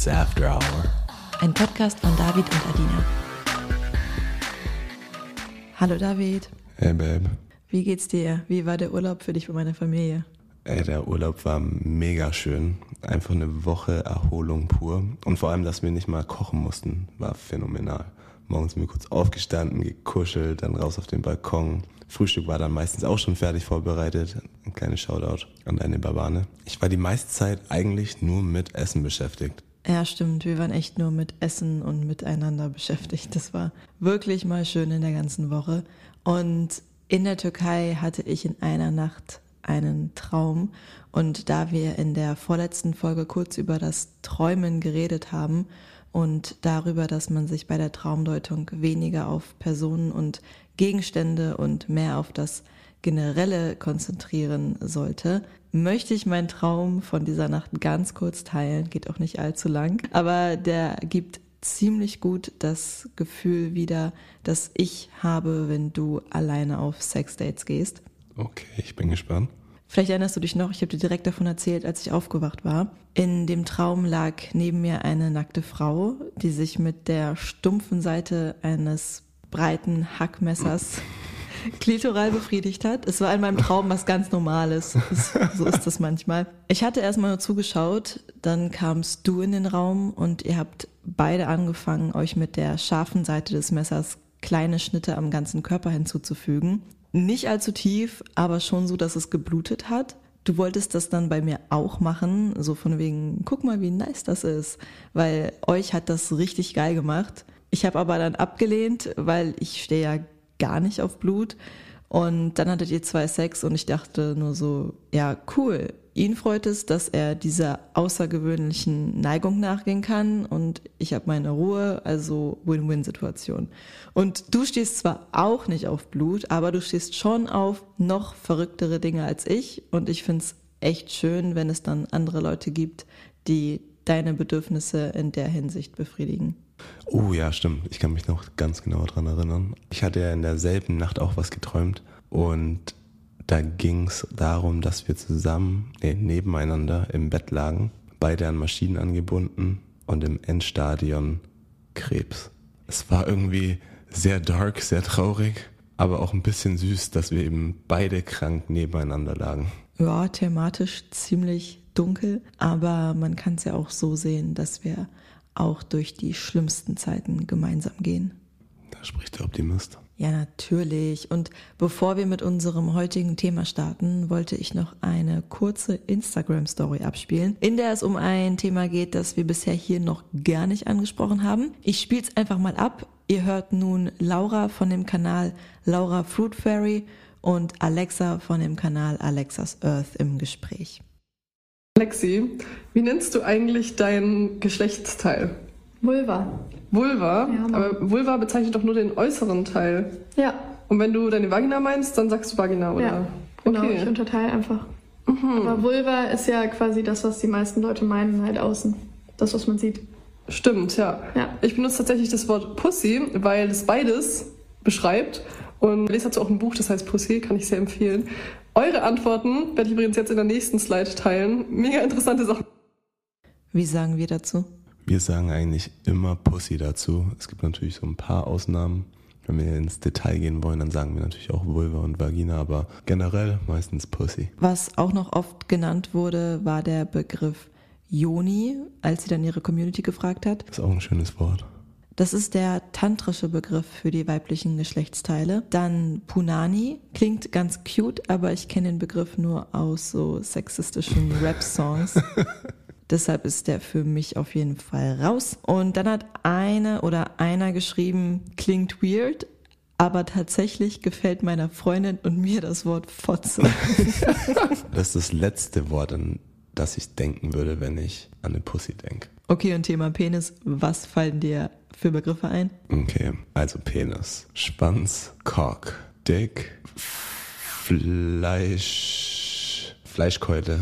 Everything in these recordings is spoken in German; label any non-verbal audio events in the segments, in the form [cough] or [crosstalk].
It's After Hour. Ein Podcast von David und Adina. Hallo David, Hey Babe. wie geht's dir? Wie war der Urlaub für dich und meine Familie? Ey, der Urlaub war mega schön. Einfach eine Woche Erholung pur. Und vor allem, dass wir nicht mal kochen mussten, war phänomenal. Morgens sind wir kurz aufgestanden, gekuschelt, dann raus auf den Balkon. Frühstück war dann meistens auch schon fertig vorbereitet. Ein kleines Shoutout an deine Babane. Ich war die meiste Zeit eigentlich nur mit Essen beschäftigt. Ja, stimmt, wir waren echt nur mit Essen und miteinander beschäftigt. Das war wirklich mal schön in der ganzen Woche. Und in der Türkei hatte ich in einer Nacht einen Traum. Und da wir in der vorletzten Folge kurz über das Träumen geredet haben und darüber, dass man sich bei der Traumdeutung weniger auf Personen und Gegenstände und mehr auf das Generelle konzentrieren sollte, möchte ich meinen Traum von dieser Nacht ganz kurz teilen. Geht auch nicht allzu lang, aber der gibt ziemlich gut das Gefühl wieder, das ich habe, wenn du alleine auf Sexdates gehst. Okay, ich bin gespannt. Vielleicht erinnerst du dich noch, ich habe dir direkt davon erzählt, als ich aufgewacht war. In dem Traum lag neben mir eine nackte Frau, die sich mit der stumpfen Seite eines breiten Hackmessers [laughs] klitoral befriedigt hat. Es war in meinem Traum was ganz Normales. Das, so ist das manchmal. Ich hatte erstmal nur zugeschaut, dann kamst du in den Raum und ihr habt beide angefangen, euch mit der scharfen Seite des Messers kleine Schnitte am ganzen Körper hinzuzufügen. Nicht allzu tief, aber schon so, dass es geblutet hat. Du wolltest das dann bei mir auch machen, so von wegen, guck mal, wie nice das ist, weil euch hat das richtig geil gemacht. Ich habe aber dann abgelehnt, weil ich stehe ja gar nicht auf Blut. Und dann hattet ihr zwei Sex und ich dachte nur so, ja, cool. Ihn freut es, dass er dieser außergewöhnlichen Neigung nachgehen kann und ich habe meine Ruhe, also Win-Win-Situation. Und du stehst zwar auch nicht auf Blut, aber du stehst schon auf noch verrücktere Dinge als ich und ich find's echt schön, wenn es dann andere Leute gibt, die deine Bedürfnisse in der Hinsicht befriedigen. Oh ja, stimmt. Ich kann mich noch ganz genau dran erinnern. Ich hatte ja in derselben Nacht auch was geträumt und da ging es darum, dass wir zusammen, nee, nebeneinander im Bett lagen, beide an Maschinen angebunden und im Endstadion Krebs. Es war irgendwie sehr dark, sehr traurig, aber auch ein bisschen süß, dass wir eben beide krank nebeneinander lagen. Ja, thematisch ziemlich dunkel, aber man kann es ja auch so sehen, dass wir auch durch die schlimmsten Zeiten gemeinsam gehen. Da spricht der Optimist. Ja, natürlich. Und bevor wir mit unserem heutigen Thema starten, wollte ich noch eine kurze Instagram-Story abspielen, in der es um ein Thema geht, das wir bisher hier noch gar nicht angesprochen haben. Ich spiele es einfach mal ab. Ihr hört nun Laura von dem Kanal Laura Fruit Fairy und Alexa von dem Kanal Alexas Earth im Gespräch. Alexi, wie nennst du eigentlich dein Geschlechtsteil? Vulva. Vulva, Ja, aber Vulva bezeichnet doch nur den äußeren Teil. Ja, Und wenn du deine Vagina meinst, dann sagst du Vagina, oder? ja. Genau, ich Okay. unterteile einfach. Aber Vulva ist ja quasi das, was die meisten Leute meinen, halt außen. Das, was man sieht. Stimmt, ja. Ja. Ich benutze tatsächlich das Wort Pussy, weil es beides beschreibt. Und ich lese dazu auch ein Buch, das heißt Pussy, kann ich sehr empfehlen. Eure Antworten werde ich übrigens jetzt in der nächsten Slide teilen. Mega interessante Sachen. Wie sagen wir dazu? Wir sagen eigentlich immer Pussy dazu. Es gibt natürlich so ein paar Ausnahmen. Wenn wir ins Detail gehen wollen, dann sagen wir natürlich auch Vulva und Vagina, aber generell meistens Pussy. Was auch noch oft genannt wurde, war der Begriff Yoni, als sie dann ihre Community gefragt hat. Ist auch ein schönes Wort. Das ist der tantrische Begriff für die weiblichen Geschlechtsteile. Dann Punani klingt ganz cute, aber ich kenne den Begriff nur aus so sexistischen Rap-Songs. [laughs] Deshalb ist der für mich auf jeden Fall raus. Und dann hat eine oder einer geschrieben, klingt weird, aber tatsächlich gefällt meiner Freundin und mir das Wort Fotze. [laughs] [laughs] Das ist das letzte Wort, an das ich denken würde, wenn ich an eine Pussy denke. Okay, und Thema Penis, was fallen dir für Begriffe ein? Okay, also Penis, Schwanz, Cock, Dick, Fleisch, Fleischkeule,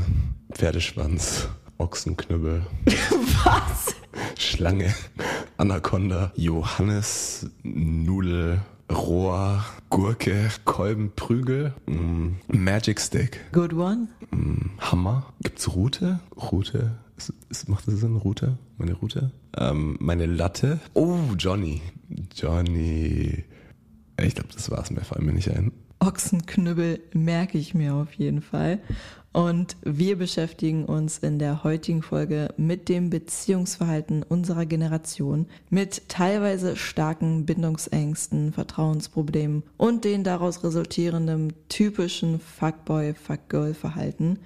Pferdeschwanz, Ochsenknüppel, [laughs] Was? Schlange, Anaconda, Johannes, Nudel, Rohr, Gurke, Kolben, Prügel, mm, Magic Stick, Good one. mm, Hammer. Gibt's Rute? Rute? Ist, macht das Sinn? Rute? Meine Rute? Ähm, meine Latte. Oh, Johnny. Johnny. Ich glaube, das war's. Mehr fallen mir nicht ein. Ochsenknüppel merke ich mir auf jeden Fall. Und wir beschäftigen uns in der heutigen Folge mit dem Beziehungsverhalten unserer Generation, mit teilweise starken Bindungsängsten, Vertrauensproblemen und den daraus resultierenden typischen Fuckboy-Fuckgirl-Verhalten.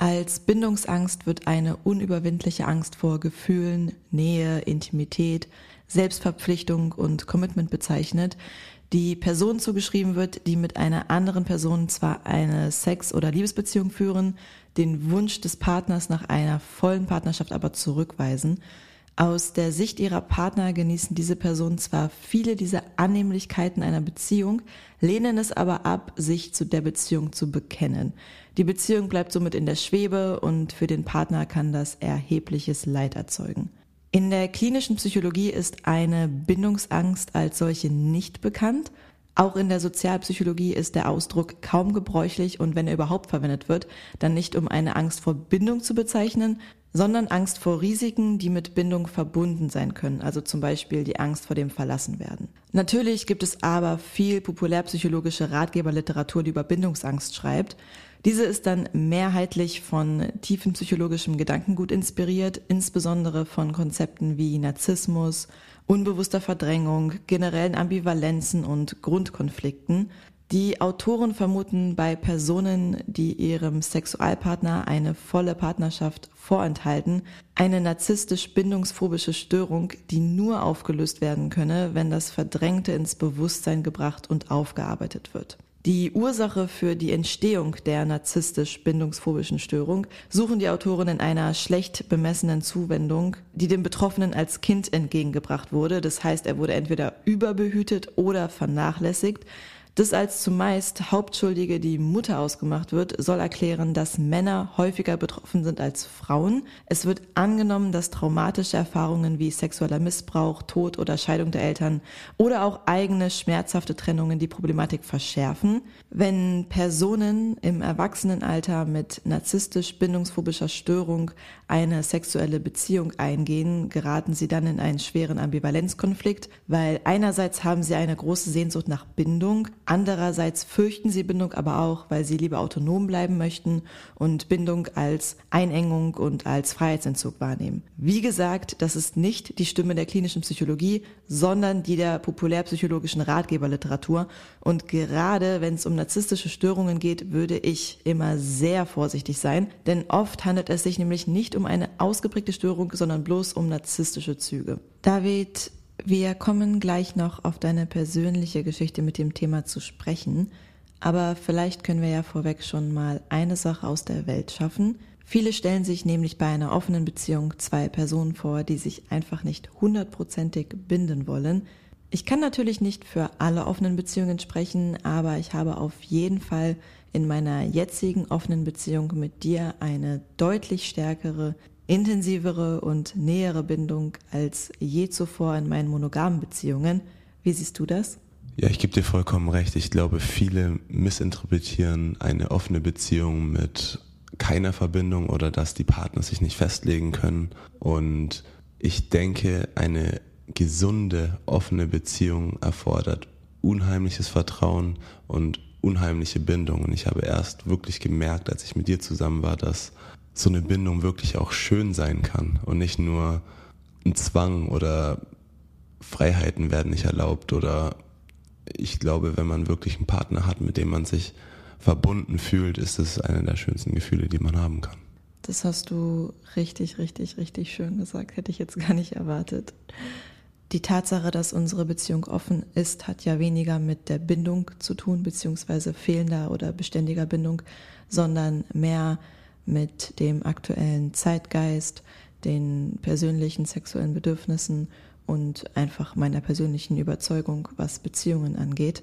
Als Bindungsangst wird eine unüberwindliche Angst vor Gefühlen, Nähe, Intimität, Selbstverpflichtung und Commitment bezeichnet, die Person zugeschrieben wird, die mit einer anderen Person zwar eine Sex- oder Liebesbeziehung führen, den Wunsch des Partners nach einer vollen Partnerschaft aber zurückweisen. Aus der Sicht ihrer Partner genießen diese Personen zwar viele dieser Annehmlichkeiten einer Beziehung, lehnen es aber ab, sich zu der Beziehung zu bekennen. Die Beziehung bleibt somit in der Schwebe und für den Partner kann das erhebliches Leid erzeugen. In der klinischen Psychologie ist eine Bindungsangst als solche nicht bekannt. Auch in der Sozialpsychologie ist der Ausdruck kaum gebräuchlich und wenn er überhaupt verwendet wird, dann nicht um eine Angst vor Bindung zu bezeichnen, sondern Angst vor Risiken, die mit Bindung verbunden sein können, also zum Beispiel die Angst vor dem Verlassenwerden. Natürlich gibt es aber viel populärpsychologische Ratgeberliteratur, die über Bindungsangst schreibt. Diese ist dann mehrheitlich von tiefenpsychologischem Gedankengut inspiriert, insbesondere von Konzepten wie Narzissmus, unbewusster Verdrängung, generellen Ambivalenzen und Grundkonflikten. Die Autoren vermuten bei Personen, die ihrem Sexualpartner eine volle Partnerschaft vorenthalten, eine narzisstisch-bindungsphobische Störung, die nur aufgelöst werden könne, wenn das Verdrängte ins Bewusstsein gebracht und aufgearbeitet wird. Die Ursache für die Entstehung der narzisstisch-bindungsphobischen Störung suchen die Autoren in einer schlecht bemessenen Zuwendung, die dem Betroffenen als Kind entgegengebracht wurde. Das heißt, er wurde entweder überbehütet oder vernachlässigt. Das als zumeist Hauptschuldige die Mutter ausgemacht wird, soll erklären, dass Männer häufiger betroffen sind als Frauen. Es wird angenommen, dass traumatische Erfahrungen wie sexueller Missbrauch, Tod oder Scheidung der Eltern oder auch eigene schmerzhafte Trennungen die Problematik verschärfen. Wenn Personen im Erwachsenenalter mit narzisstisch-bindungsphobischer Störung eine sexuelle Beziehung eingehen, geraten sie dann in einen schweren Ambivalenzkonflikt, weil einerseits haben sie eine große Sehnsucht nach Bindung, Andererseits fürchten sie Bindung aber auch, weil sie lieber autonom bleiben möchten und Bindung als Einengung und als Freiheitsentzug wahrnehmen. Wie gesagt, das ist nicht die Stimme der klinischen Psychologie, sondern die der populärpsychologischen Ratgeberliteratur. Und gerade wenn es um narzisstische Störungen geht, würde ich immer sehr vorsichtig sein, denn oft handelt es sich nämlich nicht um eine ausgeprägte Störung, sondern bloß um narzisstische Züge. David, wir kommen gleich noch auf deine persönliche Geschichte mit dem Thema zu sprechen, aber vielleicht können wir ja vorweg schon mal eine Sache aus der Welt schaffen. Viele stellen sich nämlich bei einer offenen Beziehung zwei Personen vor, die sich einfach nicht hundertprozentig binden wollen. Ich kann natürlich nicht für alle offenen Beziehungen sprechen, aber ich habe auf jeden Fall in meiner jetzigen offenen Beziehung mit dir eine deutlich stärkere intensivere und nähere Bindung als je zuvor in meinen monogamen Beziehungen. Wie siehst du das? Ja, ich gebe dir vollkommen recht. Ich glaube, viele missinterpretieren eine offene Beziehung mit keiner Verbindung oder dass die Partner sich nicht festlegen können. Und ich denke, eine gesunde, offene Beziehung erfordert unheimliches Vertrauen und unheimliche Bindung. Und ich habe erst wirklich gemerkt, als ich mit dir zusammen war, dass so eine Bindung wirklich auch schön sein kann und nicht nur ein Zwang oder Freiheiten werden nicht erlaubt oder ich glaube, wenn man wirklich einen Partner hat, mit dem man sich verbunden fühlt, ist es einer der schönsten Gefühle, die man haben kann. Das hast du richtig, richtig, richtig schön gesagt. Hätte ich jetzt gar nicht erwartet. Die Tatsache, dass unsere Beziehung offen ist, hat ja weniger mit der Bindung zu tun, beziehungsweise fehlender oder beständiger Bindung, sondern mehr mit dem aktuellen Zeitgeist, den persönlichen sexuellen Bedürfnissen und einfach meiner persönlichen Überzeugung, was Beziehungen angeht.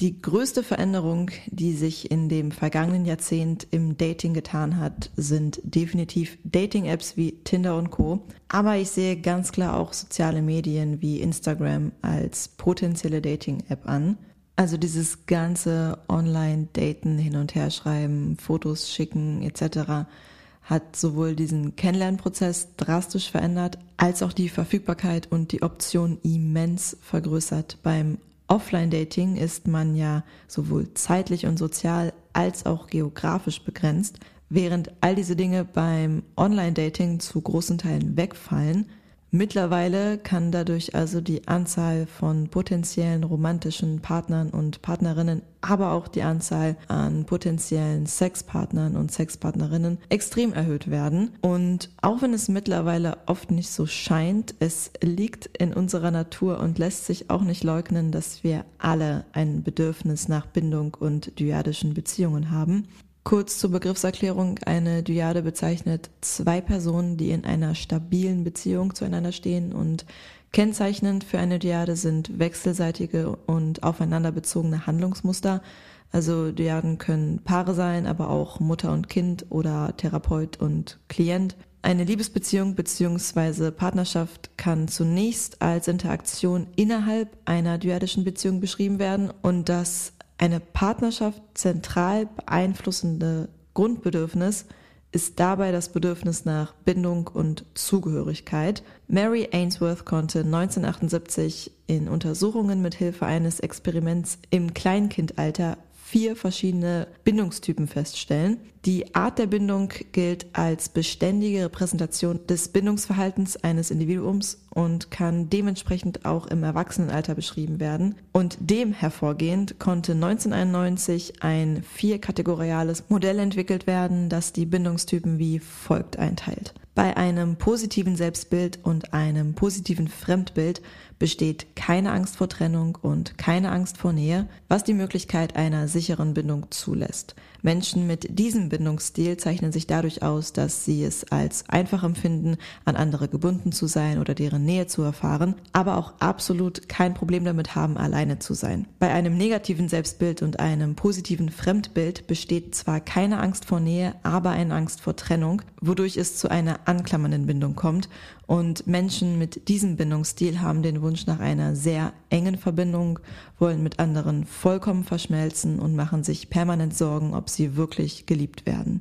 Die größte Veränderung, die sich in dem vergangenen Jahrzehnt im Dating getan hat, sind definitiv Dating-Apps wie Tinder und Co. Aber ich sehe ganz klar auch soziale Medien wie Instagram als potenzielle Dating-App an. Also dieses ganze Online-Daten, hin und her schreiben, Fotos schicken etc. hat sowohl diesen Kennenlernprozess drastisch verändert, als auch die Verfügbarkeit und die Option immens vergrößert. Beim Offline-Dating ist man ja sowohl zeitlich und sozial als auch geografisch begrenzt, während all diese Dinge beim Online-Dating zu großen Teilen wegfallen. Mittlerweile kann dadurch also die Anzahl von potenziellen romantischen Partnern und Partnerinnen, aber auch die Anzahl an potenziellen Sexpartnern und Sexpartnerinnen extrem erhöht werden. Und auch wenn es mittlerweile oft nicht so scheint, es liegt in unserer Natur und lässt sich auch nicht leugnen, dass wir alle ein Bedürfnis nach Bindung und dyadischen Beziehungen haben. Kurz zur Begriffserklärung. Eine Dyade bezeichnet zwei Personen, die in einer stabilen Beziehung zueinander stehen und kennzeichnend für eine Dyade sind wechselseitige und aufeinander bezogene Handlungsmuster. Also Dyaden können Paare sein, aber auch Mutter und Kind oder Therapeut und Klient. Eine Liebesbeziehung bzw. Partnerschaft kann zunächst als Interaktion innerhalb einer dyadischen Beziehung beschrieben werden und das eine Partnerschaft zentral beeinflussende Grundbedürfnis ist dabei das Bedürfnis nach Bindung und Zugehörigkeit. Mary Ainsworth konnte 1978 in Untersuchungen mit Hilfe eines Experiments im Kleinkindalter vier verschiedene Bindungstypen feststellen. Die Art der Bindung gilt als beständige Repräsentation des Bindungsverhaltens eines Individuums und kann dementsprechend auch im Erwachsenenalter beschrieben werden. Und dem hervorgehend konnte 1991 ein vierkategoriales Modell entwickelt werden, das die Bindungstypen wie folgt einteilt. Bei einem positiven Selbstbild und einem positiven Fremdbild besteht keine Angst vor Trennung und keine Angst vor Nähe, was die Möglichkeit einer sicheren Bindung zulässt. Menschen mit diesem Bindungsstil zeichnen sich dadurch aus, dass sie es als einfach empfinden, an andere gebunden zu sein oder deren Nähe zu erfahren, aber auch absolut kein Problem damit haben, alleine zu sein. Bei einem negativen Selbstbild und einem positiven Fremdbild besteht zwar keine Angst vor Nähe, aber eine Angst vor Trennung, wodurch es zu einer anklammernden Bindung kommt und Menschen mit diesem Bindungsstil haben den Wunsch nach einer sehr engen Verbindung, wollen mit anderen vollkommen verschmelzen und machen sich permanent Sorgen, ob sie wirklich geliebt werden.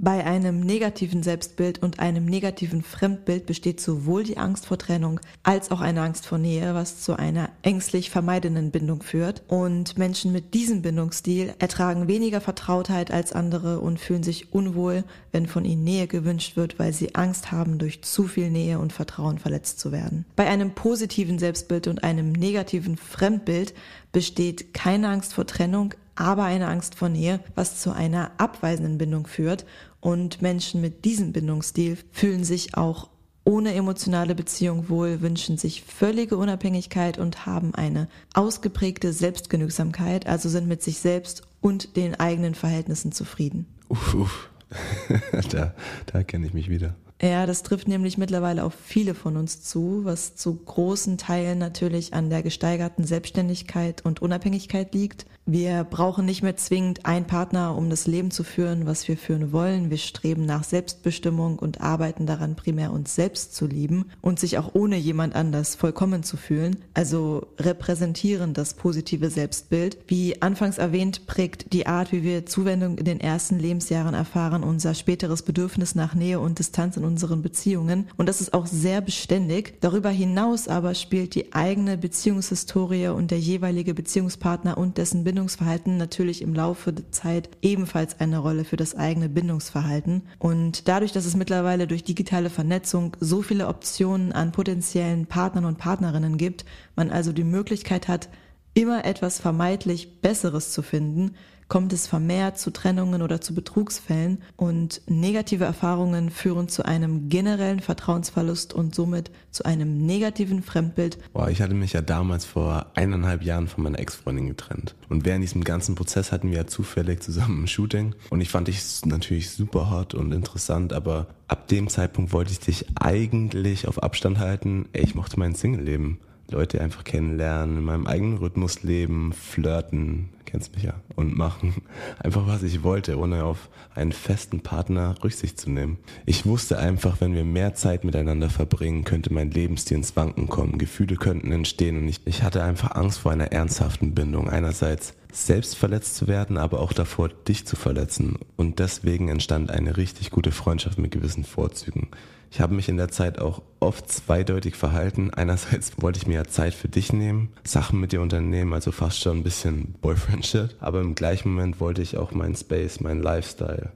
Bei einem negativen Selbstbild und einem negativen Fremdbild besteht sowohl die Angst vor Trennung als auch eine Angst vor Nähe, was zu einer ängstlich vermeidenden Bindung führt. Und Menschen mit diesem Bindungsstil ertragen weniger Vertrautheit als andere und fühlen sich unwohl, wenn von ihnen Nähe gewünscht wird, weil sie Angst haben, durch zu viel Nähe und Vertrauen verletzt zu werden. Bei einem positiven Selbstbild und einem negativen Fremdbild besteht keine Angst vor Trennung, aber eine Angst vor Nähe, was zu einer abweisenden Bindung führt. Und Menschen mit diesem Bindungsstil fühlen sich auch ohne emotionale Beziehung wohl, wünschen sich völlige Unabhängigkeit und haben eine ausgeprägte Selbstgenügsamkeit, also sind mit sich selbst und den eigenen Verhältnissen zufrieden. Uff, uff. [laughs] da, da kenne ich mich wieder. Ja, das trifft nämlich mittlerweile auf viele von uns zu, was zu großen Teilen natürlich an der gesteigerten Selbstständigkeit und Unabhängigkeit liegt. Wir brauchen nicht mehr zwingend einen Partner, um das Leben zu führen, was wir führen wollen. Wir streben nach Selbstbestimmung und arbeiten daran, primär uns selbst zu lieben und sich auch ohne jemand anders vollkommen zu fühlen. Also repräsentieren das positive Selbstbild. Wie anfangs erwähnt, prägt die Art, wie wir Zuwendung in den ersten Lebensjahren erfahren, unser späteres Bedürfnis nach Nähe und Distanz in unseren Beziehungen. Und das ist auch sehr beständig. Darüber hinaus aber spielt die eigene Beziehungshistorie und der jeweilige Beziehungspartner und dessen Bindungsverhalten natürlich im Laufe der Zeit ebenfalls eine Rolle für das eigene Bindungsverhalten. Und dadurch, dass es mittlerweile durch digitale Vernetzung so viele Optionen an potenziellen Partnern und Partnerinnen gibt, man also die Möglichkeit hat, immer etwas vermeintlich Besseres zu finden, kommt es vermehrt zu Trennungen oder zu Betrugsfällen und negative Erfahrungen führen zu einem generellen Vertrauensverlust und somit zu einem negativen Fremdbild. Boah, ich hatte mich ja damals vor eineinhalb Jahren von meiner Ex-Freundin getrennt. Und während diesem ganzen Prozess hatten wir ja zufällig zusammen ein Shooting. Und ich fand dich natürlich super hot und interessant, aber ab dem Zeitpunkt wollte ich dich eigentlich auf Abstand halten. Ich mochte mein Single-Leben Leute einfach kennenlernen, in meinem eigenen Rhythmus leben, flirten, kennst mich ja, und machen [laughs] einfach was ich wollte, ohne auf einen festen Partner Rücksicht zu nehmen. Ich wusste einfach, wenn wir mehr Zeit miteinander verbringen, könnte mein Lebensstil ins Wanken kommen, Gefühle könnten entstehen und ich, ich hatte einfach Angst vor einer ernsthaften Bindung. Einerseits selbst verletzt zu werden, aber auch davor, dich zu verletzen. Und deswegen entstand eine richtig gute Freundschaft mit gewissen Vorzügen. Ich habe mich in der Zeit auch oft zweideutig verhalten. Einerseits [laughs] wollte ich mir ja Zeit für dich nehmen, Sachen mit dir unternehmen, also fast schon ein bisschen Boyfriend-Shit. Aber im gleichen Moment wollte ich auch meinen Space, meinen Lifestyle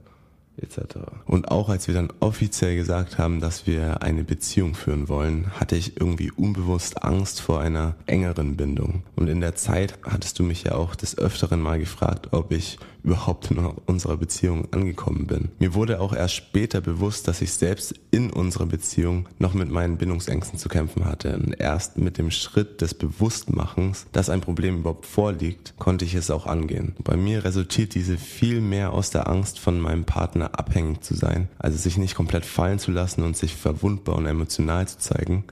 etc. Und auch als wir dann offiziell gesagt haben, dass wir eine Beziehung führen wollen, hatte ich irgendwie unbewusst Angst vor einer engeren Bindung. Und in der Zeit hattest du mich ja auch des Öfteren mal gefragt, ob ich überhaupt in unserer Beziehung angekommen bin. Mir wurde auch erst später bewusst, dass ich selbst in unserer Beziehung noch mit meinen Bindungsängsten zu kämpfen hatte. Und erst mit dem Schritt des Bewusstmachens, dass ein Problem überhaupt vorliegt, konnte ich es auch angehen. Bei mir resultiert diese viel mehr aus der Angst von meinem Partner abhängig zu sein, also sich nicht komplett fallen zu lassen und sich verwundbar und emotional zu zeigen.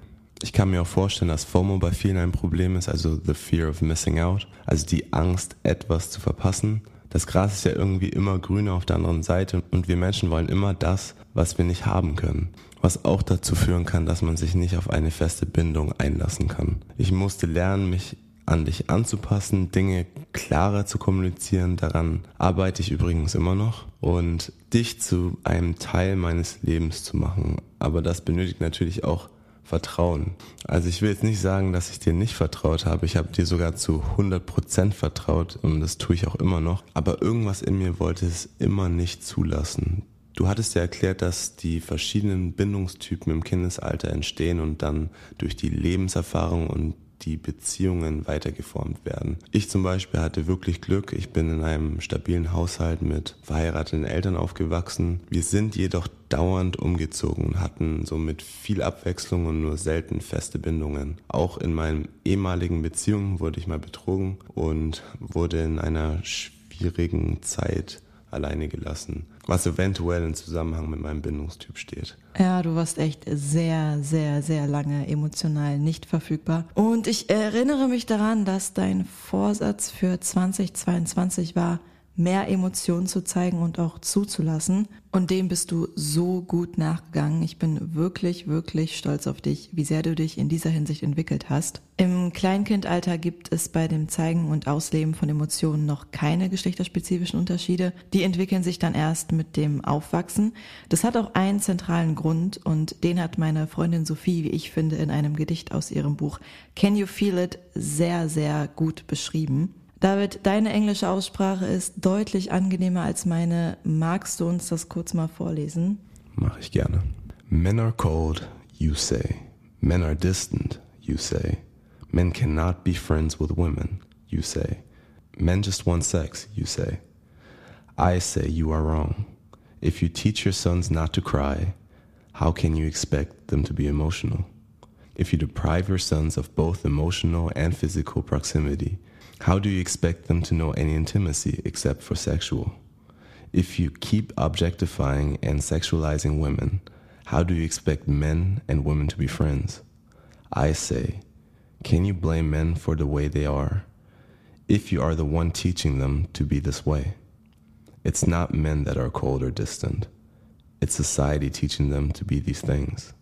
Ich kann mir auch vorstellen, dass FOMO bei vielen ein Problem ist, also the fear of missing out, also die Angst, etwas zu verpassen. Das Gras ist ja irgendwie immer grüner auf der anderen Seite und wir Menschen wollen immer das, was wir nicht haben können. Was auch dazu führen kann, dass man sich nicht auf eine feste Bindung einlassen kann. Ich musste lernen, mich an dich anzupassen, Dinge klarer zu kommunizieren. Daran arbeite ich übrigens immer noch. Und dich zu einem Teil meines Lebens zu machen. Aber das benötigt natürlich auch Vertrauen. Also ich will jetzt nicht sagen, dass ich dir nicht vertraut habe. Ich habe dir sogar zu 100% vertraut und das tue ich auch immer noch. Aber irgendwas in mir wollte es immer nicht zulassen. Du hattest ja erklärt, dass die verschiedenen Bindungstypen im Kindesalter entstehen und dann durch die Lebenserfahrung und die Beziehungen weitergeformt werden. Ich zum Beispiel hatte wirklich Glück. Ich bin in einem stabilen Haushalt mit verheirateten Eltern aufgewachsen. Wir sind jedoch dauernd umgezogen und hatten somit viel Abwechslung und nur selten feste Bindungen. Auch in meinen ehemaligen Beziehungen wurde ich mal betrogen und wurde in einer schwierigen Zeit alleine gelassen, was eventuell in Zusammenhang mit meinem Bindungstyp steht. Ja, du warst echt sehr, sehr, sehr lange emotional nicht verfügbar. Und ich erinnere mich daran, dass dein Vorsatz für 2022 war, mehr Emotionen zu zeigen und auch zuzulassen. Und dem bist du so gut nachgegangen. Ich bin wirklich, wirklich stolz auf dich, wie sehr du dich in dieser Hinsicht entwickelt hast. Im Kleinkindalter gibt es bei dem Zeigen und Ausleben von Emotionen noch keine geschlechterspezifischen Unterschiede. Die entwickeln sich dann erst mit dem Aufwachsen. Das hat auch einen zentralen Grund und den hat meine Freundin Sophie, wie ich finde, in einem Gedicht aus ihrem Buch Can You Feel It sehr, sehr gut beschrieben. David, deine englische Aussprache ist deutlich angenehmer als meine. Magst du uns das kurz mal vorlesen? Mach ich gerne. Men are cold, you say. Men are distant, you say. Men cannot be friends with women, you say. Men just want sex, you say. I say you are wrong. If you teach your sons not to cry, how can you expect them to be emotional? If you deprive your sons of both emotional and physical proximity, How do you expect them to know any intimacy except for sexual? If you keep objectifying and sexualizing women, how do you expect men and women to be friends? I say, can you blame men for the way they are if you are the one teaching them to be this way? It's not men that are cold or distant. It's society teaching them to be these things.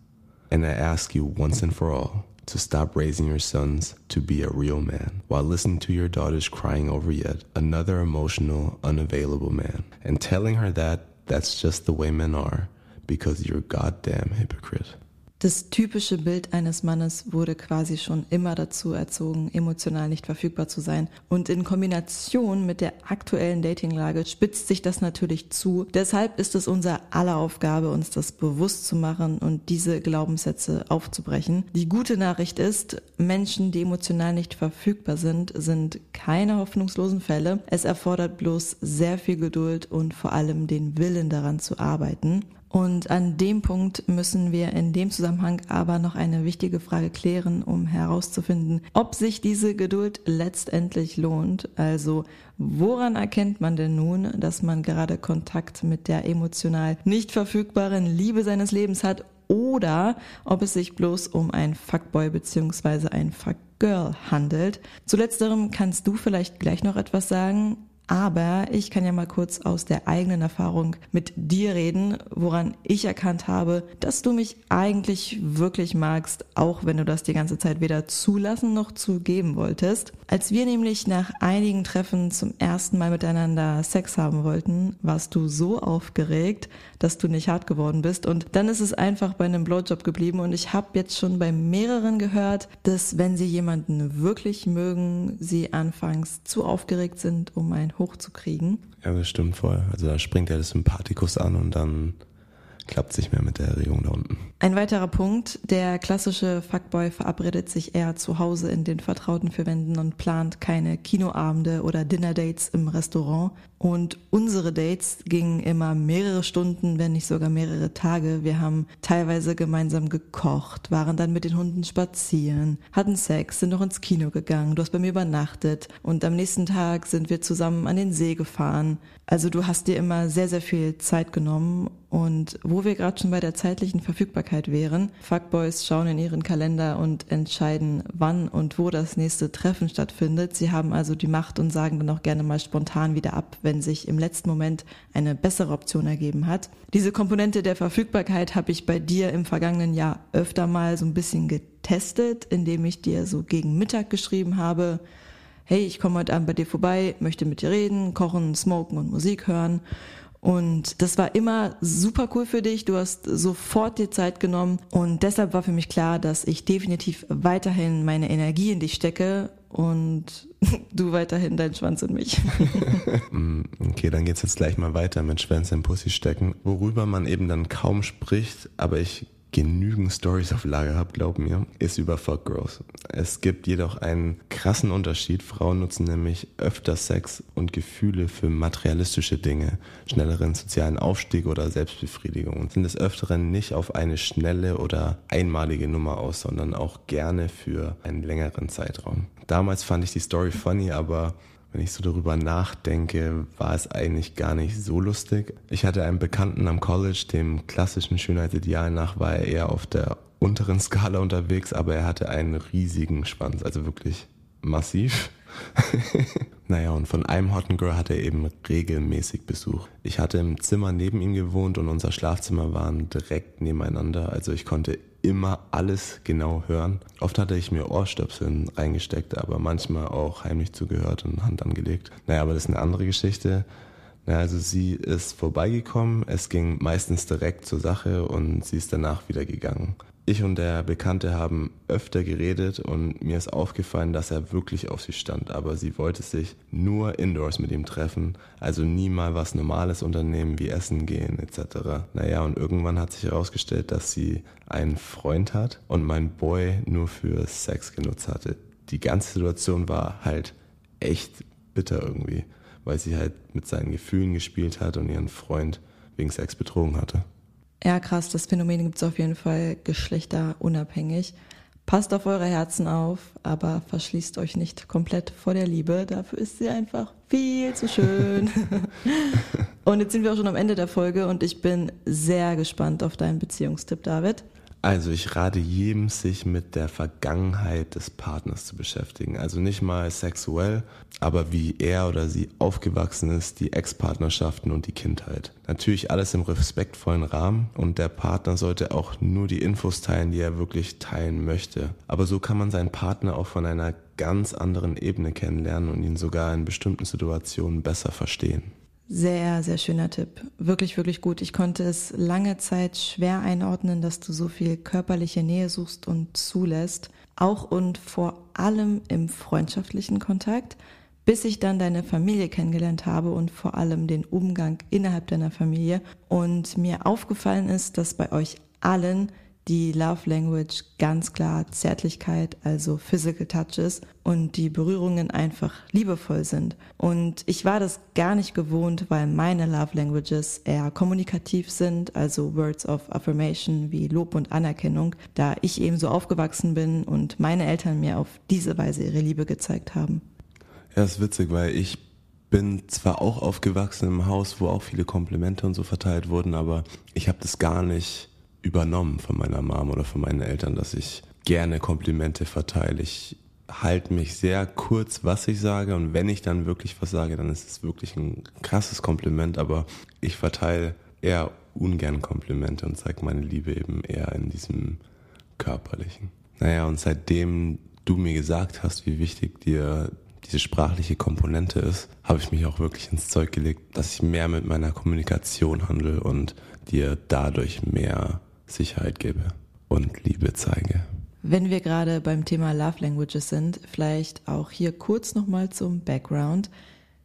And I ask you once and for all to stop raising your sons to be a real man while listening to your daughters crying over yet another emotional, unavailable man and telling her that that's just the way men are because you're a goddamn hypocrite. Das typische Bild eines Mannes wurde quasi schon immer dazu erzogen, emotional nicht verfügbar zu sein. Und in Kombination mit der aktuellen Datinglage spitzt sich das natürlich zu. Deshalb ist es unser aller Aufgabe, uns das bewusst zu machen und diese Glaubenssätze aufzubrechen. Die gute Nachricht ist, Menschen, die emotional nicht verfügbar sind, sind keine hoffnungslosen Fälle. Es erfordert bloß sehr viel Geduld und vor allem den Willen daran zu arbeiten. Und an dem Punkt müssen wir in dem Zusammenhang aber noch eine wichtige Frage klären, um herauszufinden, ob sich diese Geduld letztendlich lohnt. Also woran erkennt man denn nun, dass man gerade Kontakt mit der emotional nicht verfügbaren Liebe seines Lebens hat oder ob es sich bloß um ein Fuckboy bzw. ein Fuckgirl handelt. Zu letzterem kannst du vielleicht gleich noch etwas sagen. Aber ich kann ja mal kurz aus der eigenen Erfahrung mit dir reden, woran ich erkannt habe, dass du mich eigentlich wirklich magst, auch wenn du das die ganze Zeit weder zulassen noch zugeben wolltest. Als wir nämlich nach einigen Treffen zum ersten Mal miteinander Sex haben wollten, warst du so aufgeregt, dass du nicht hart geworden bist. Und dann ist es einfach bei einem Blowjob geblieben. Und ich habe jetzt schon bei mehreren gehört, dass wenn sie jemanden wirklich mögen, sie anfangs zu aufgeregt sind, um ein hochzukriegen. Ja, das stimmt voll. Also da springt ja das Sympathikus an und dann klappt sich mehr mit der Erregung da unten. Ein weiterer Punkt, der klassische Fuckboy verabredet sich eher zu Hause in den vertrauten vier Wänden und plant keine Kinoabende oder Dinnerdates im Restaurant. Und unsere Dates gingen immer mehrere Stunden, wenn nicht sogar mehrere Tage. Wir haben teilweise gemeinsam gekocht, waren dann mit den Hunden spazieren, hatten Sex, sind noch ins Kino gegangen, du hast bei mir übernachtet und am nächsten Tag sind wir zusammen an den See gefahren. Also du hast dir immer sehr, sehr viel Zeit genommen und wo wir gerade schon bei der zeitlichen Verfügbarkeit wären, Fuckboys schauen in ihren Kalender und entscheiden, wann und wo das nächste Treffen stattfindet. Sie haben also die Macht und sagen dann auch gerne mal spontan wieder ab, wenn sich im letzten Moment eine bessere Option ergeben hat. Diese Komponente der Verfügbarkeit habe ich bei dir im vergangenen Jahr öfter mal so ein bisschen getestet, indem ich dir so gegen Mittag geschrieben habe, hey, ich komme heute Abend bei dir vorbei, möchte mit dir reden, kochen, smoken und Musik hören. Und das war immer super cool für dich. Du hast sofort dir Zeit genommen. Und deshalb war für mich klar, dass ich definitiv weiterhin meine Energie in dich stecke und [laughs] du weiterhin deinen Schwanz in mich. [laughs] Mm, okay, dann geht's jetzt gleich mal weiter mit Schwänze im Pussy stecken, worüber man eben dann kaum spricht, aber ich genügend Stories auf Lager habe, glaub mir, ist über Fuck Girls. Es gibt jedoch einen krassen Unterschied. Frauen nutzen nämlich öfter Sex und Gefühle für materialistische Dinge, schnelleren sozialen Aufstieg oder Selbstbefriedigung und sind des Öfteren nicht auf eine schnelle oder einmalige Nummer aus, sondern auch gerne für einen längeren Zeitraum. Damals fand ich die Story funny, aber wenn ich so darüber nachdenke, war es eigentlich gar nicht so lustig. Ich hatte einen Bekannten am College, dem klassischen Schönheitsideal nach war er eher auf der unteren Skala unterwegs, aber er hatte einen riesigen Schwanz, also wirklich massiv. [laughs] naja, und von einem Hotten Girl hatte er eben regelmäßig Besuch. Ich hatte im Zimmer neben ihm gewohnt und unser Schlafzimmer waren direkt nebeneinander, also ich konnte immer alles genau hören. Oft hatte ich mir Ohrstöpsel reingesteckt, aber manchmal auch heimlich zugehört und Hand angelegt. Naja, aber das ist eine andere Geschichte. Naja, also sie ist vorbeigekommen, es ging meistens direkt zur Sache und sie ist danach wieder gegangen. Ich und der Bekannte haben öfter geredet und mir ist aufgefallen, dass er wirklich auf sie stand, aber sie wollte sich nur indoors mit ihm treffen, also nie mal was Normales unternehmen wie Essen gehen etc. Naja, und irgendwann hat sich herausgestellt, dass sie einen Freund hat und mein Boy nur für Sex genutzt hatte. Die ganze Situation war halt echt bitter irgendwie, weil sie halt mit seinen Gefühlen gespielt hat und ihren Freund wegen Sex betrogen hatte. Ja, krass, das Phänomen gibt es auf jeden Fall geschlechterunabhängig. Passt auf eure Herzen auf, aber verschließt euch nicht komplett vor der Liebe. Dafür ist sie einfach viel zu schön. [laughs] und jetzt sind wir auch schon am Ende der Folge und ich bin sehr gespannt auf deinen Beziehungstipp, David. Also ich rate jedem, sich mit der Vergangenheit des Partners zu beschäftigen. Also nicht mal sexuell, aber wie er oder sie aufgewachsen ist, die Ex-Partnerschaften und die Kindheit. Natürlich alles im respektvollen Rahmen und der Partner sollte auch nur die Infos teilen, die er wirklich teilen möchte. Aber so kann man seinen Partner auch von einer ganz anderen Ebene kennenlernen und ihn sogar in bestimmten Situationen besser verstehen. Sehr, sehr schöner Tipp. Wirklich, wirklich gut. Ich konnte es lange Zeit schwer einordnen, dass du so viel körperliche Nähe suchst und zulässt. Auch und vor allem im freundschaftlichen Kontakt, bis ich dann deine Familie kennengelernt habe und vor allem den Umgang innerhalb deiner Familie. Und mir aufgefallen ist, dass bei euch allen die Love Language ganz klar Zärtlichkeit, also Physical Touches und die Berührungen einfach liebevoll sind. Und ich war das gar nicht gewohnt, weil meine Love Languages eher kommunikativ sind, also Words of Affirmation wie Lob und Anerkennung, da ich eben so aufgewachsen bin und meine Eltern mir auf diese Weise ihre Liebe gezeigt haben. Ja, ist witzig, weil ich bin zwar auch aufgewachsen im Haus, wo auch viele Komplimente und so verteilt wurden, aber ich habe das gar nicht übernommen von meiner Mom oder von meinen Eltern, dass ich gerne Komplimente verteile. Ich halte mich sehr kurz, was ich sage und wenn ich dann wirklich was sage, dann ist es wirklich ein krasses Kompliment, aber ich verteile eher ungern Komplimente und zeige meine Liebe eben eher in diesem körperlichen. Naja, und seitdem du mir gesagt hast, wie wichtig dir diese sprachliche Komponente ist, habe ich mich auch wirklich ins Zeug gelegt, dass ich mehr mit meiner Kommunikation handle und dir dadurch mehr Sicherheit gebe und Liebe zeige. Wenn wir gerade beim Thema Love Languages sind, vielleicht auch hier kurz nochmal zum Background.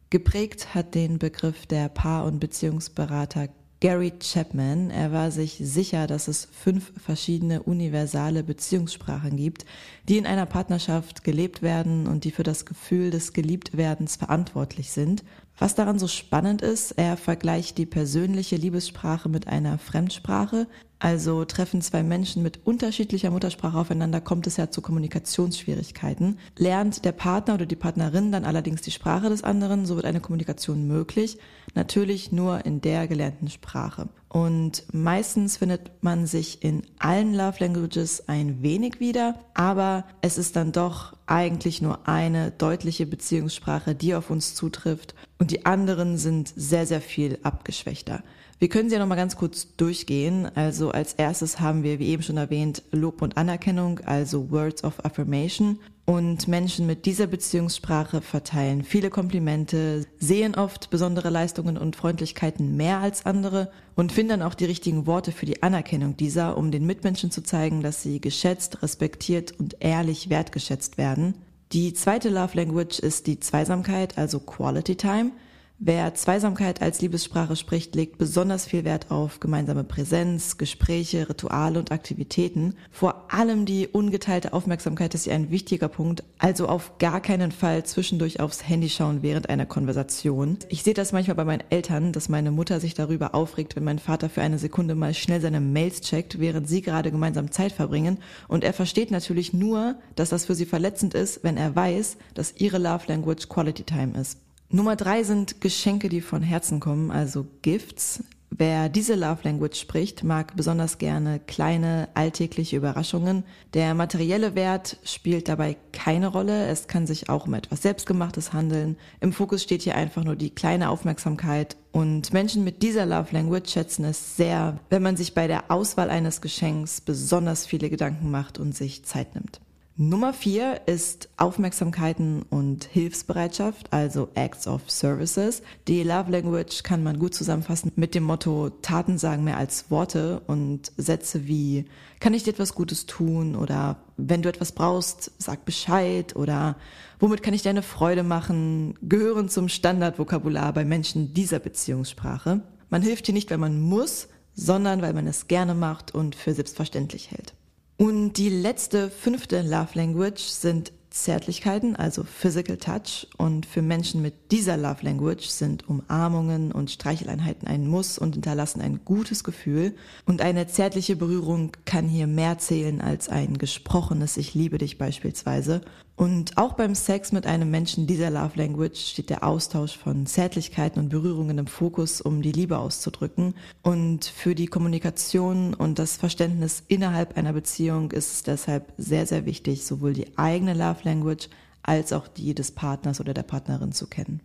Geprägt hat den Begriff der Paar- und Beziehungsberater Gary Chapman. Er war sich sicher, dass es fünf verschiedene universale Beziehungssprachen gibt, die in einer Partnerschaft gelebt werden und die für das Gefühl des Geliebtwerdens verantwortlich sind. Was daran so spannend ist, er vergleicht die persönliche Liebessprache mit einer Fremdsprache. Also treffen zwei Menschen mit unterschiedlicher Muttersprache aufeinander, kommt es ja zu Kommunikationsschwierigkeiten. Lernt der Partner oder die Partnerin dann allerdings die Sprache des anderen, so wird eine Kommunikation möglich. Natürlich nur in der gelernten Sprache. Und meistens findet man sich in allen Love Languages ein wenig wieder, aber es ist dann doch eigentlich nur eine deutliche Beziehungssprache, die auf uns zutrifft und die anderen sind sehr, sehr viel abgeschwächter. Wir können sie ja nochmal ganz kurz durchgehen. Also als erstes haben wir, wie eben schon erwähnt, Lob und Anerkennung, also Words of Affirmation. Und Menschen mit dieser Beziehungssprache verteilen viele Komplimente, sehen oft besondere Leistungen und Freundlichkeiten mehr als andere und finden auch die richtigen Worte für die Anerkennung dieser, um den Mitmenschen zu zeigen, dass sie geschätzt, respektiert und ehrlich wertgeschätzt werden. Die zweite Love Language ist die Zweisamkeit, also Quality Time. Wer Zweisamkeit als Liebessprache spricht, legt besonders viel Wert auf gemeinsame Präsenz, Gespräche, Rituale und Aktivitäten. Vor allem die ungeteilte Aufmerksamkeit ist hier ein wichtiger Punkt, also auf gar keinen Fall zwischendurch aufs Handy schauen während einer Konversation. Ich sehe das manchmal bei meinen Eltern, dass meine Mutter sich darüber aufregt, wenn mein Vater für eine Sekunde mal schnell seine Mails checkt, während sie gerade gemeinsam Zeit verbringen. Und er versteht natürlich nur, dass das für sie verletzend ist, wenn er weiß, dass ihre Love Language Quality Time ist. Nummer drei sind Geschenke, die von Herzen kommen, also Gifts. Wer diese Love Language spricht, mag besonders gerne kleine alltägliche Überraschungen. Der materielle Wert spielt dabei keine Rolle. Es kann sich auch um etwas Selbstgemachtes handeln. Im Fokus steht hier einfach nur die kleine Aufmerksamkeit. Und Menschen mit dieser Love Language schätzen es sehr, wenn man sich bei der Auswahl eines Geschenks besonders viele Gedanken macht und sich Zeit nimmt. Nummer vier ist Aufmerksamkeiten und Hilfsbereitschaft, also Acts of Services. Die Love Language kann man gut zusammenfassen mit dem Motto Taten sagen mehr als Worte und Sätze wie kann ich dir etwas Gutes tun oder wenn du etwas brauchst, sag Bescheid oder womit kann ich dir eine Freude machen, gehören zum Standardvokabular bei Menschen dieser Beziehungssprache. Man hilft hier nicht, weil man muss, sondern weil man es gerne macht und für selbstverständlich hält. Und die letzte, fünfte Love Language sind Zärtlichkeiten, also Physical Touch. Und für Menschen mit dieser Love Language sind Umarmungen und Streicheleinheiten ein Muss und hinterlassen ein gutes Gefühl. Und eine zärtliche Berührung kann hier mehr zählen als ein gesprochenes Ich liebe dich beispielsweise. Und auch beim Sex mit einem Menschen dieser Love Language steht der Austausch von Zärtlichkeiten und Berührungen im Fokus, um die Liebe auszudrücken. Und für die Kommunikation und das Verständnis innerhalb einer Beziehung ist es deshalb sehr, sehr wichtig, sowohl die eigene Love Language als auch die des Partners oder der Partnerin zu kennen.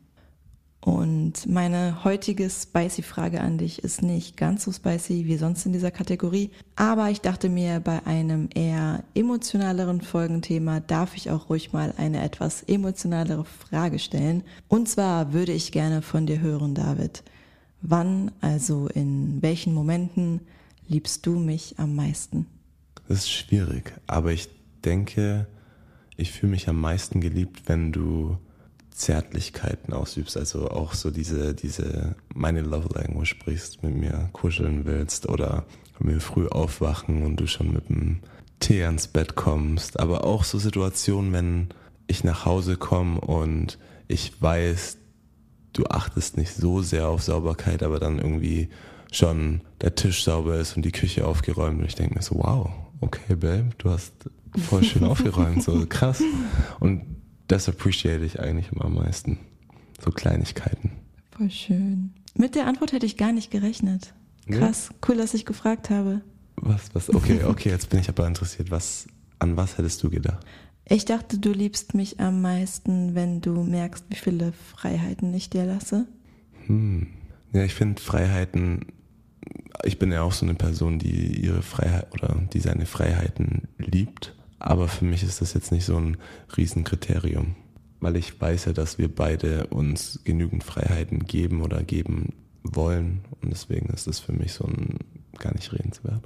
Und meine heutige spicy Frage an dich ist nicht ganz so spicy wie sonst in dieser Kategorie, aber ich dachte mir, bei einem eher emotionaleren Folgenthema darf ich auch ruhig mal eine etwas emotionalere Frage stellen. Und zwar würde ich gerne von dir hören, David. Wann, also in welchen Momenten liebst du mich am meisten? Das ist schwierig, aber ich denke, ich fühle mich am meisten geliebt, wenn du Zärtlichkeiten ausübst, also auch so diese, diese, meine Love Language sprichst, mit mir kuscheln willst oder mit mir früh aufwachen und du schon mit dem Tee ans Bett kommst, aber auch so Situationen, wenn ich nach Hause komme und ich weiß, du achtest nicht so sehr auf Sauberkeit, aber dann irgendwie schon der Tisch sauber ist und die Küche aufgeräumt und ich denke mir so, wow, okay, Babe, du hast voll schön [laughs] aufgeräumt, so krass. Und das appreciate ich eigentlich immer am meisten. So Kleinigkeiten. Voll schön. Mit der Antwort hätte ich gar nicht gerechnet. Krass, ja. cool, dass ich gefragt habe. Was, was? Okay, okay, jetzt bin ich aber interessiert. Was, an was hättest du gedacht? Ich dachte, du liebst mich am meisten, wenn du merkst, wie viele Freiheiten ich dir lasse. Hm. Ja, ich finde Freiheiten, ich bin ja auch so eine Person, die ihre Freiheit oder die seine Freiheiten liebt. Aber für mich ist das jetzt nicht so ein Riesenkriterium. Weil ich weiß ja, dass wir beide uns genügend Freiheiten geben oder geben wollen. Und deswegen ist das für mich so ein gar nicht redenswert.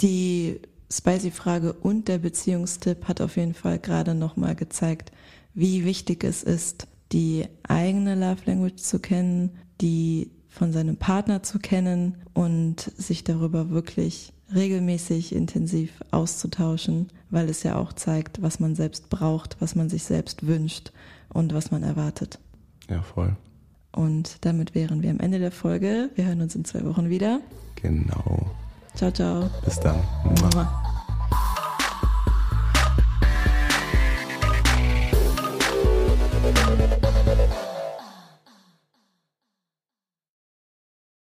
Die Spicy-Frage und der Beziehungstipp hat auf jeden Fall gerade nochmal gezeigt, wie wichtig es ist, die eigene Love Language zu kennen, die von seinem Partner zu kennen und sich darüber wirklich regelmäßig intensiv auszutauschen, weil es ja auch zeigt, was man selbst braucht, was man sich selbst wünscht und was man erwartet. Ja, voll. Und damit wären wir am Ende der Folge. Wir hören uns in zwei Wochen wieder. Genau. Ciao, ciao. Bis dann. Mua.